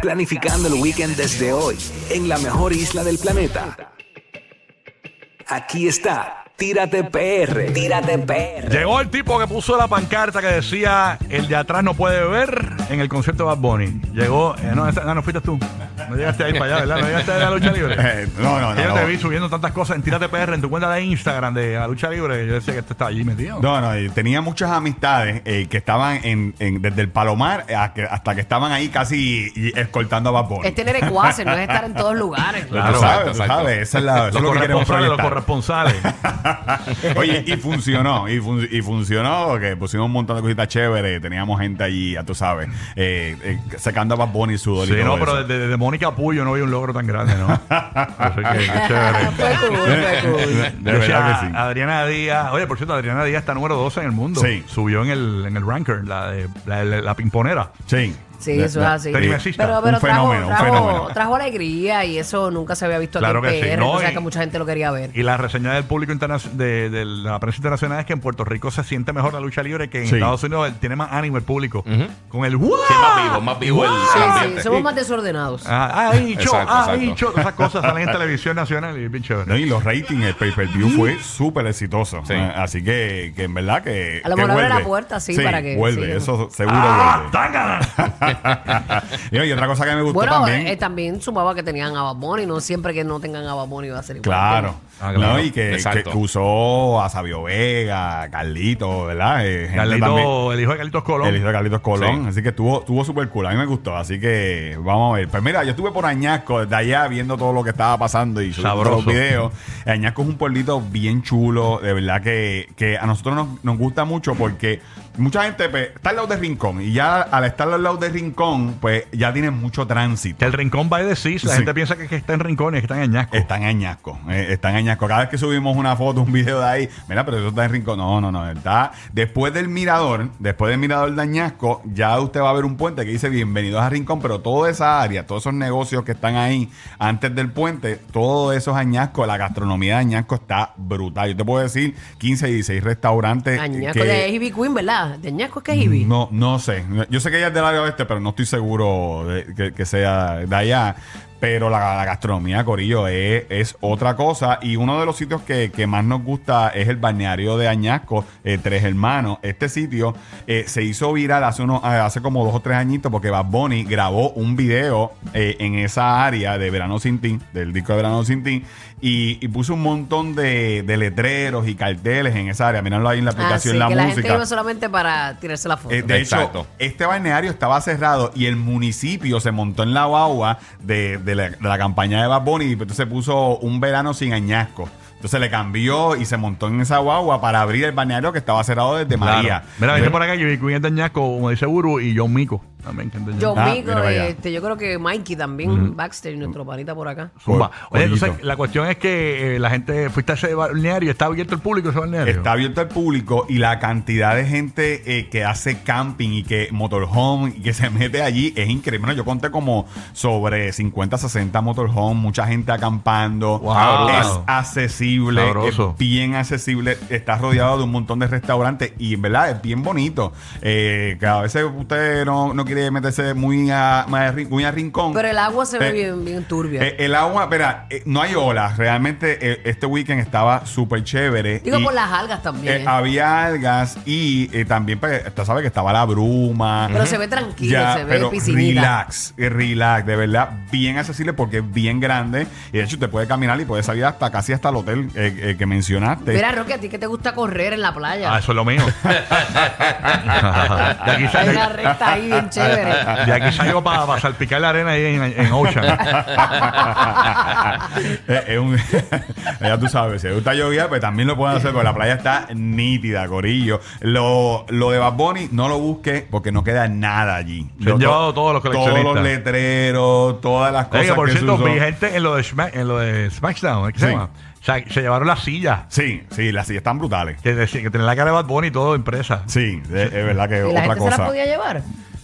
Planificando el weekend desde hoy, en la mejor isla del planeta. Aquí está, Tírate PR, Tírate PR. Llegó el tipo que puso la pancarta que decía el de atrás no puede beber en el concierto de Bad Bunny. Llegó, eh, no, no, no fuiste tú. No llegaste ahí para allá, ¿verdad? No llegaste a la lucha libre. Eh, no, no, Yo no. te vi subiendo tantas cosas en Tírate PR en tu cuenta de Instagram de la lucha libre. Yo decía que este estaba allí metido. No, no, y tenía muchas amistades eh, que estaban en, en- desde el Palomar a que- hasta que estaban ahí casi y- escoltando a Bad Bunny. Es tener ecuaces, no es estar en todos lugares. Claro, tú sabes, exacto, tú sabes, esa es la, eso Los es lo que queremos corresponsales, los corresponsales. Oye, y funcionó, y, fun- y funcionó, porque pusimos un montón de cositas chéveres, teníamos gente allí, ya tú sabes, eh, eh, sacando a Bad Bunny Sí, y todo no, pero desde, desde Mónica Puyo no vi un logro tan grande, ¿no? Así que, qué chévere. Fue cool, fue cool. De Decía verdad que sí. Adriana Díaz. Oye, por cierto, Adriana Díaz está número 12 en el mundo. Sí. Subió en el, en el ranker, la, de, la, la- la pimponera. Sí. Sí, eso es así. Pero, pero Un trajo, fenómeno, un trajo- fenómeno. trajo alegría y eso nunca se había visto Claro aquí en que sí. PR. No, o sea y- que mucha gente lo quería ver. Y la reseña del público de, de la prensa internacional es que en Puerto Rico se siente mejor la lucha libre que en Sí. Estados Unidos tiene más ánimo el público. Con el ¡Wow! Sí, más vivo, más vivo el, el Sí, ambiente. sí, somos más desordenados. Ah, ah, dicho, Exacto, ah, exacto. dicho. Todas esas cosas salen en televisión nacional y bien chévere. No, y los ratings, el pay-per-view fue súper exitoso. Sí. Eh, así que, que en verdad que. A lo que mejor abre vuelve. la puerta, sí, para que Vuelve, sigan. eso seguro ¡Ah, vuelve. tángana! y, otra cosa que me gustó Bueno, también. eh, también sumaba que tenían a Bad Bunny, no siempre que no tengan a Bad Bunny va a ser igual. Claro. Ah, claro. No, y que, que usó a Sabio Vega, Carlito, ¿verdad? Eh, también- el hijo de Carlitos Colón. El hijo de Carlitos Colón. Sí. Así que estuvo, estuvo súper cool. A mí me gustó. Así que vamos a ver. Pues mira, yo estuve por Añasco, desde allá, viendo todo lo que estaba pasando y subiendo los videos. Añasco es un pueblito bien chulo. De verdad que, que a nosotros nos, nos gusta mucho porque mucha gente pues, está al lado de Rincón. Y ya al estar al lado de Rincón, pues ya tiene mucho tránsito. Que el rincón va a decir, la Sí. gente piensa que, que está en rincón y que está en Añasco. Está en Añasco, eh, está en Añasco. Cada vez que subimos una foto, un video de ahí, mira, pero eso está en Rincón. No, no, no, está después del mirador, después del mirador de Añasco, ya usted va a ver un puente que dice bienvenidos a Rincón, pero toda esa área, todos esos negocios que están ahí antes del puente, todo eso es Añasco, la gastronomía de Añasco está brutal. Yo te puedo decir 15, 16 restaurantes. Añasco que- de Ivy Queen, ¿verdad? De Añasco es que es no, no sé. Yo sé que ella es del área oeste, pero no estoy seguro de que, que sea de allá. Pero la, la gastronomía, Corillo, es, es otra cosa. Y uno de los sitios que, que más nos gusta es el balneario de Añasco, eh, Tres Hermanos. Este sitio eh, se hizo viral hace, unos, eh, hace como dos o tres añitos porque Bad Bunny grabó un video eh, en esa área de Verano Sin Ti, del disco de Verano Sin Ti, y, y puso un montón de, de letreros y carteles en esa área. Mírenlo ahí en la Ah, aplicación sí, La que la Música. gente iba solamente para tirarse la foto. Eh, de Exacto. hecho, este balneario estaba cerrado y el municipio se montó en la guagua de, de la, de la campaña de Bad Bunny y entonces puso un verano sin añasco. Entonces le cambió y se montó en esa guagua para abrir el balneario que estaba cerrado desde Claro. María. Mira, Yo- por acá que Queen es de Añasco, como dice Buru, y John Mico también. Que es de John Ah, Mico, mira para allá. este, yo creo que Mikey también, Baxter, nuestro panita por acá. Zumba. Oye, Pollito. entonces la cuestión es que eh, la gente fuiste a ese balneario, está abierto el público ese balneario. Está abierto al público y la cantidad de gente eh, que hace camping y que motorhome y que se mete allí es increíble. Bueno, yo conté como sobre 50, 60 motorhome, mucha gente acampando. Wow. es accesible, Sabroso. es bien accesible. Está rodeado de un montón de restaurantes y en verdad es bien bonito. Eh, que a veces usted no, no quiere meterse muy a, muy a rincón. Pero el agua se ve Eh, bien, bien turbia. eh, el agua, espera, eh, no hay olas. Realmente eh, este weekend estaba súper chévere. Digo y, por las algas también. eh, había algas y eh, también, pues, usted sabe que estaba la bruma. Pero se ve tranquilo, se ve pero piscinita. relax, relax, de verdad, bien accesible porque es bien grande. Y de hecho, usted puede caminar y puede salir hasta casi hasta el hotel eh, eh, que mencionaste. Mira, Roque, a ti que te gusta correr en la playa. Ah, eso es lo mío. Hay una recta ahí bien chévere. de aquí salgo para salpicar la arena ahí en, en Ocean. Eh, es un- ya tú sabes, si te gusta llover, pues también lo pueden hacer, porque la playa está nítida, corillo. Lo, lo de Bad Bunny, no lo busque porque no queda nada allí. Se han llevado todos los coleccionistas. Todos los letreros, todas las cosas Oye, por que se cierto, vi gente en lo de, Smack- en lo de SmackDown, ¿qué se Sí. llama? O sea, se llevaron las sillas. Sí, sí, las sillas están brutales. Que, que tenía la cara de Bad Bunny y todo impresa. Sí, es, es verdad que ¿Y la otra gente se cosa. las podía llevar?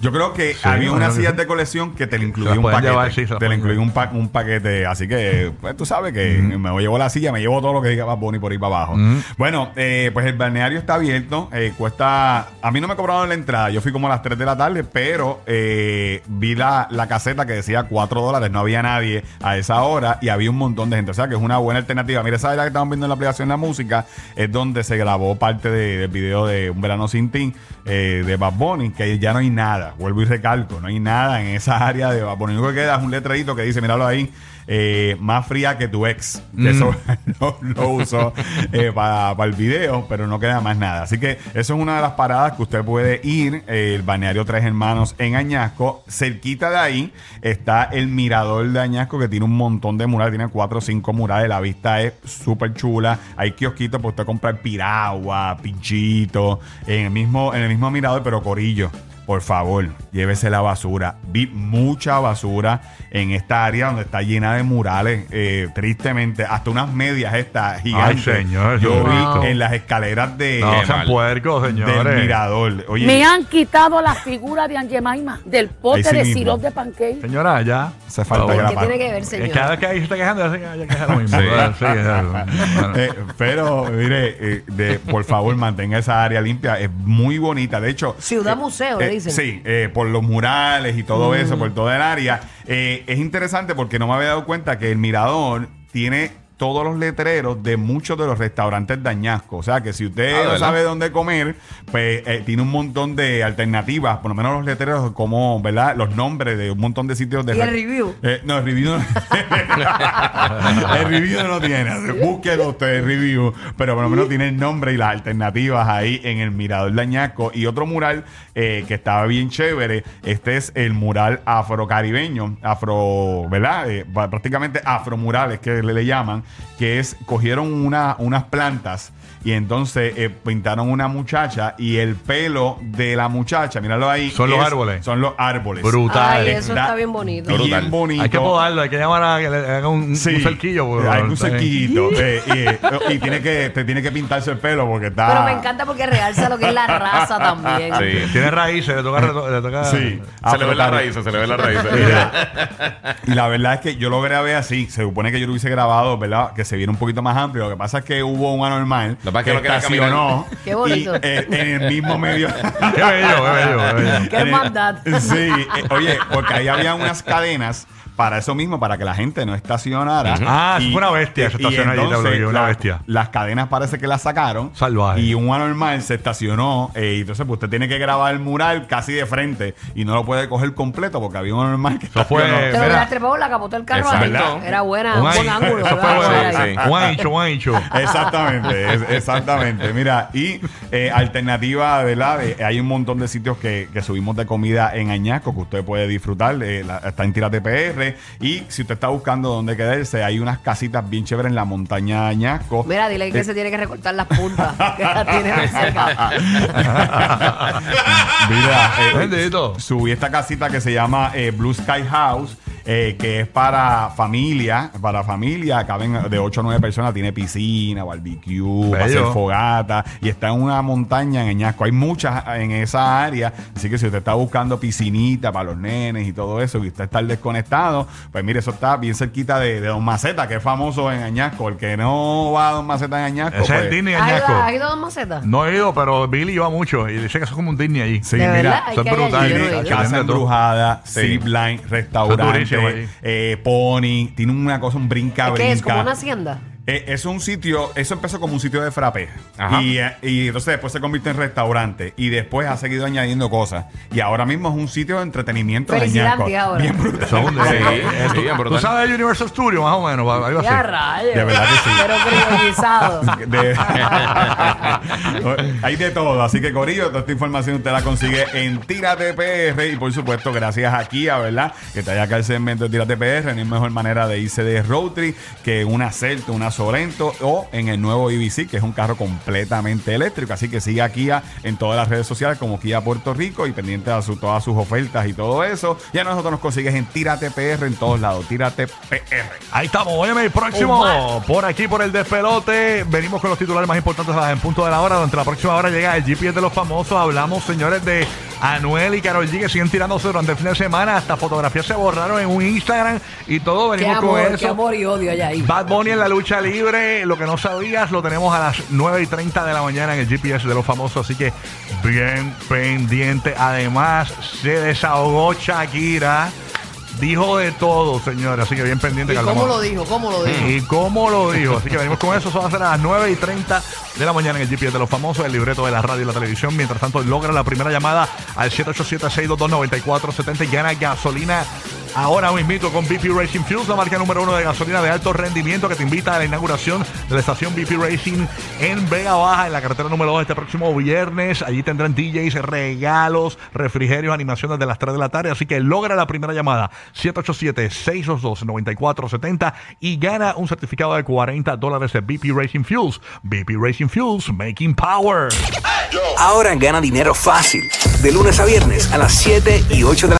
Yo creo que Sí, había bueno, unas sillas de colección que te le incluía un paquete. llevar, sí, te le incluía un, pa- un paquete. Así que, pues tú sabes que me llevo la silla, me llevo todo lo que diga Bad Bunny por ahí para abajo. Bueno, eh, pues el balneario está abierto. eh, cuesta. A mí no me cobraron la entrada. Yo fui como a las 3 de la tarde, pero eh, vi la, la caseta que decía 4 dólares. No había nadie a esa hora y había un montón de gente. O sea que es una buena alternativa. Mira, esa la que estamos viendo en la aplicación La Música es donde se grabó parte de- del video de Un Verano Sin Ti eh, de Bad Bunny, que ya no hay nada. Vuelvo y recalco, no hay nada en esa área de Bunny. Lo único que queda es un letrerito que dice, míralo ahí, eh, más fría que tu ex. Que Eso lo, lo uso eh, para el video, pero no queda más nada. Así que eso es una de las paradas que usted puede ir. eh, el balneario Tres Hermanos en Añasco. Cerquita de ahí está el mirador de Añasco que tiene un montón de murales. Tiene cuatro o cinco murales. La vista es súper chula. Hay kiosquitos para usted comprar piragua, pinchito. En el mismo, en el mismo mirador, pero corillo. Por favor, llévese la basura. Vi mucha basura en esta área donde está llena de murales. eh, tristemente, hasta unas medias estas gigantes. señor, Yo vi en las escaleras de, No, sean puercos, del señores. mirador. Oye, Me han quitado la figura de Angemaima del pote sí de sirope de pancake. Señora, ya. Hace falta Por que la favor. ¿Qué tiene que ver, señor? Cada vez que ahí se está quejando, ya se queja lo mismo. Sí. ¿verdad? Sí, ya, bueno. Eh, pero, mire, eh, de, por favor, mantenga esa área limpia. Es muy bonita. De hecho. Ciudad eh, museo, le dicen. Sí, eh, por los murales y todo eso, por toda el área. Eh, es interesante porque no me había dado cuenta que el mirador tiene todos los letreros de muchos de los restaurantes de Añasco. O sea que si usted Ah, no sabe dónde comer, pues eh, tiene un montón de alternativas, por lo menos los letreros como, ¿verdad? Los nombres de un montón de sitios de ¿Y el re- review? eh, no, el review no. el review no tiene. Búsquelo usted, el review. Pero por lo menos tiene el nombre y las alternativas ahí en el Mirador de Añasco. Y otro mural eh, que estaba bien chévere. Este es el mural afrocaribeño. Afro, ¿verdad? Eh, prácticamente afromurales que le, le llaman. Que es, cogieron una, unas plantas. Y entonces eh, pintaron una muchacha y el pelo de la muchacha, míralo ahí. Son los es- árboles. Son los árboles. Brutal. Ay, eso Está está bien bonito. Bien bonito. Hay que podarlo, hay que llamar a que le haga un, Sí. un cerquillo. porque- Hay un cerquillito. eh, y, eh, y tiene que, te tiene que pintarse el pelo porque está. Pero me encanta porque realza lo que es la raza también. Sí. Tiene raíces, le toca. Le toca Sí. Se le ve la Afrocari- raíz, se le ve la raíz. Y la verdad es que yo lo grabé así. Se supone que yo lo hubiese grabado, ¿verdad? Que se viera un poquito más amplio. Lo que pasa es que hubo un anormal Lo que pasa es que no quería estacionó Qué bonito. y, eh, en el mismo medio. Qué bello, qué bello, qué bello. Qué maldad. Sí, eh, oye, porque ahí había unas cadenas para eso mismo, para que la gente no estacionara. Ah, fue una bestia, se y estacionó allí, entonces, te lo digo, una la- bestia. Las cadenas parece que las sacaron. Salvaje. Y un anormal se estacionó. eh, y entonces, pues usted tiene que grabar el mural casi de frente y no lo puede coger completo porque había un anormal que Eso fue- estacionó. Te Mira. trepado en la capota del carro Exacto. Era buena, un buen ángulo. Eso ¿verdad? fue Ahí. sí, sí. Un ancho, un ancho. Exactamente, es- exactamente. Mira, y eh, alternativa, ¿verdad? Eh, hay un montón de sitios que, que subimos de comida en Añasco que usted puede disfrutar. eh, la- está en Tírate PR. Y si usted está buscando dónde quedarse, hay unas casitas bien chéveres en la montaña de Añasco. Mira, dile que Eh, se tiene que recortar las puntas. que la tiene. Mira, eh, subí esta casita que se llama eh, Blue Sky House eh, que es para familia, para familia, caben de 8 o 9 personas, tiene piscina, barbecue, para hacer fogata y está en una montaña en Añasco. Hay muchas en esa área, así que si usted está buscando piscinita para los nenes y todo eso, y usted está desconectado, pues mire, eso está bien cerquita de, de Don Maceta, que es famoso en Añasco. El que no va a Don Maceta en Añasco, Ese es pues, el Disney ¿Has ido, Añasco. has ido a Don Maceta? No he ido, pero Billy iba mucho y dice que eso es como un Disney allí. Sí, ¿De mira, verdad? Eso es brutal. Casa embrujada, Sí. zipline, Eso es restaurante, eh, pony, tiene una cosa, un brinca, ¿Es que es como brinca. una hacienda? Eh, es un sitio, eso empezó como un sitio de frappé. Ajá. Y, eh, y entonces después se convirtió en restaurante. Y después ha seguido añadiendo cosas. Y ahora mismo es un sitio de entretenimiento de ahora. Bien brutal. Eso es un Sí, Disney. sí, bien ¿Tú brutal. sabes de Universal Studios, más o menos? Algo así. Ya rayos. De verdad que sí. Pero priorizado. De- Hay de todo, así que Corillo, toda esta información usted la consigue en Tírate PR y por supuesto gracias a Kia, ¿verdad? Que te haya acá el segmento de Tírate PR, no hay mejor manera de irse de road trip que una Celta, una Sorento o en el nuevo EV6, que es un carro completamente eléctrico, así que sigue a Kia en todas las redes sociales como Kia Puerto Rico y pendiente de su- todas sus ofertas y todo eso. Y a nosotros nos consigues en Tírate PR en todos lados, Tírate PR. Ahí estamos, óyeme, el próximo, por aquí, por el despelote, venimos con los titulares más importantes en punto de la hora, durante la próxima hora llega el GPS de los famosos, hablamos, señores, de Anuel y Carol G, que siguen tirándose durante el fin de semana, hasta fotografías se borraron en un Instagram y todo, Qué venimos amor, con qué eso. amor y odio hay ahí. Bad Bunny en la lucha libre, lo que no sabías, lo tenemos a las 9 y 30 de la mañana en el GPS de los famosos, así que bien pendiente. Además, se desahogó Shakira, dijo de todo, señores, así que bien pendiente. ¿Y cómo lo dijo? ¿Cómo lo dijo? y cómo lo dijo. Así que venimos con eso. Eso va a ser a las 9 y 30 de la mañana en el GPS de los famosos, el libreto de la radio y la televisión. Mientras tanto, logra la primera llamada al 787-622-9470 y gana gasolina. Ahora mismito con BP Racing Fuels, la marca número uno de gasolina de alto rendimiento que te invita a la inauguración de la estación BP Racing en Vega Baja, en la carretera número 2 este próximo viernes. Allí tendrán DJs, regalos, refrigerios, animación desde las 3 de la tarde. Así que logra la primera llamada 787-622-9470 y gana un certificado de 40 dólares de BP Racing Fuels. BP Racing Fuels, making power. Ahora gana dinero fácil. De lunes a viernes a las 7 y 8 de la